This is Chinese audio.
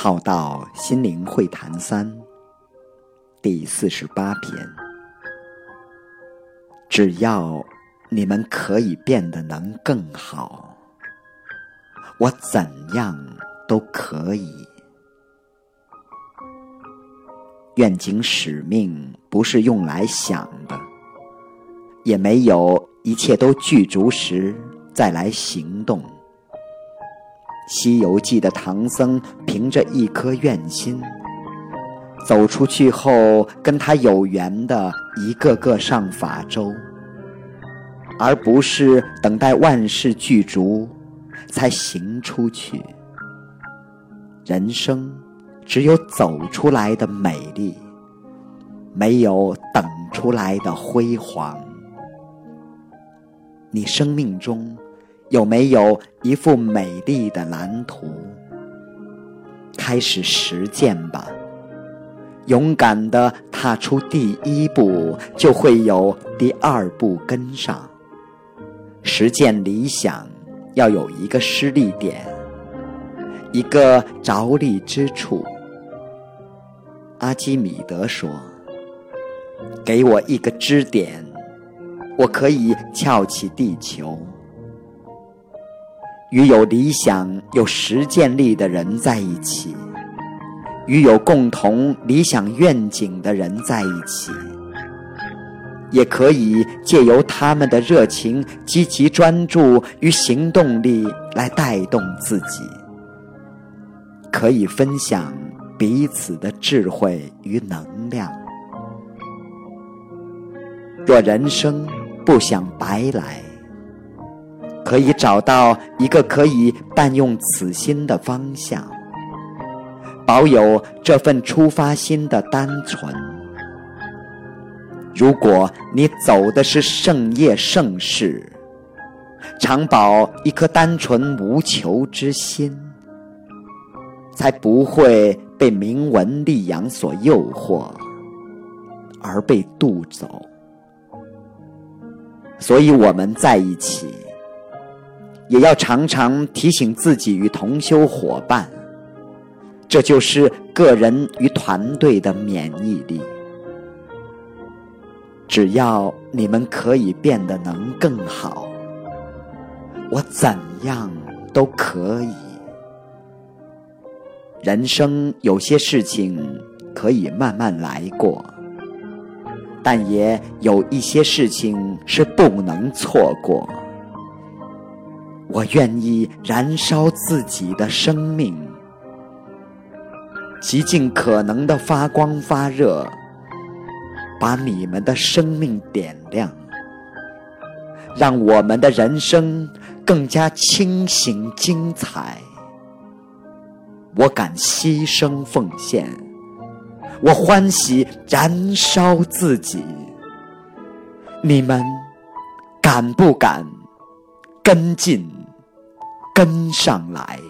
好道心灵会谈三第四十八篇。只要你们可以变得能更好，我怎样都可以。愿景使命不是用来想的，也没有一切都具足时再来行动。《西游记》的唐僧凭着一颗愿心，走出去后，跟他有缘的一个个上法洲，而不是等待万事具足才行出去。人生只有走出来的美丽，没有等出来的辉煌。你生命中。有没有一幅美丽的蓝图？开始实践吧，勇敢的踏出第一步，就会有第二步跟上。实践理想要有一个施力点，一个着力之处。阿基米德说：“给我一个支点，我可以翘起地球。”与有理想、有实践力的人在一起，与有共同理想愿景的人在一起，也可以借由他们的热情、积极专注与行动力来带动自己，可以分享彼此的智慧与能量。若人生不想白来。可以找到一个可以伴用此心的方向，保有这份出发心的单纯。如果你走的是圣业圣事，常保一颗单纯无求之心，才不会被名闻利养所诱惑而被渡走。所以我们在一起。也要常常提醒自己与同修伙伴，这就是个人与团队的免疫力。只要你们可以变得能更好，我怎样都可以。人生有些事情可以慢慢来过，但也有一些事情是不能错过。我愿意燃烧自己的生命，极尽可能的发光发热，把你们的生命点亮，让我们的人生更加清醒精彩。我敢牺牲奉献，我欢喜燃烧自己。你们敢不敢跟进？跟上来。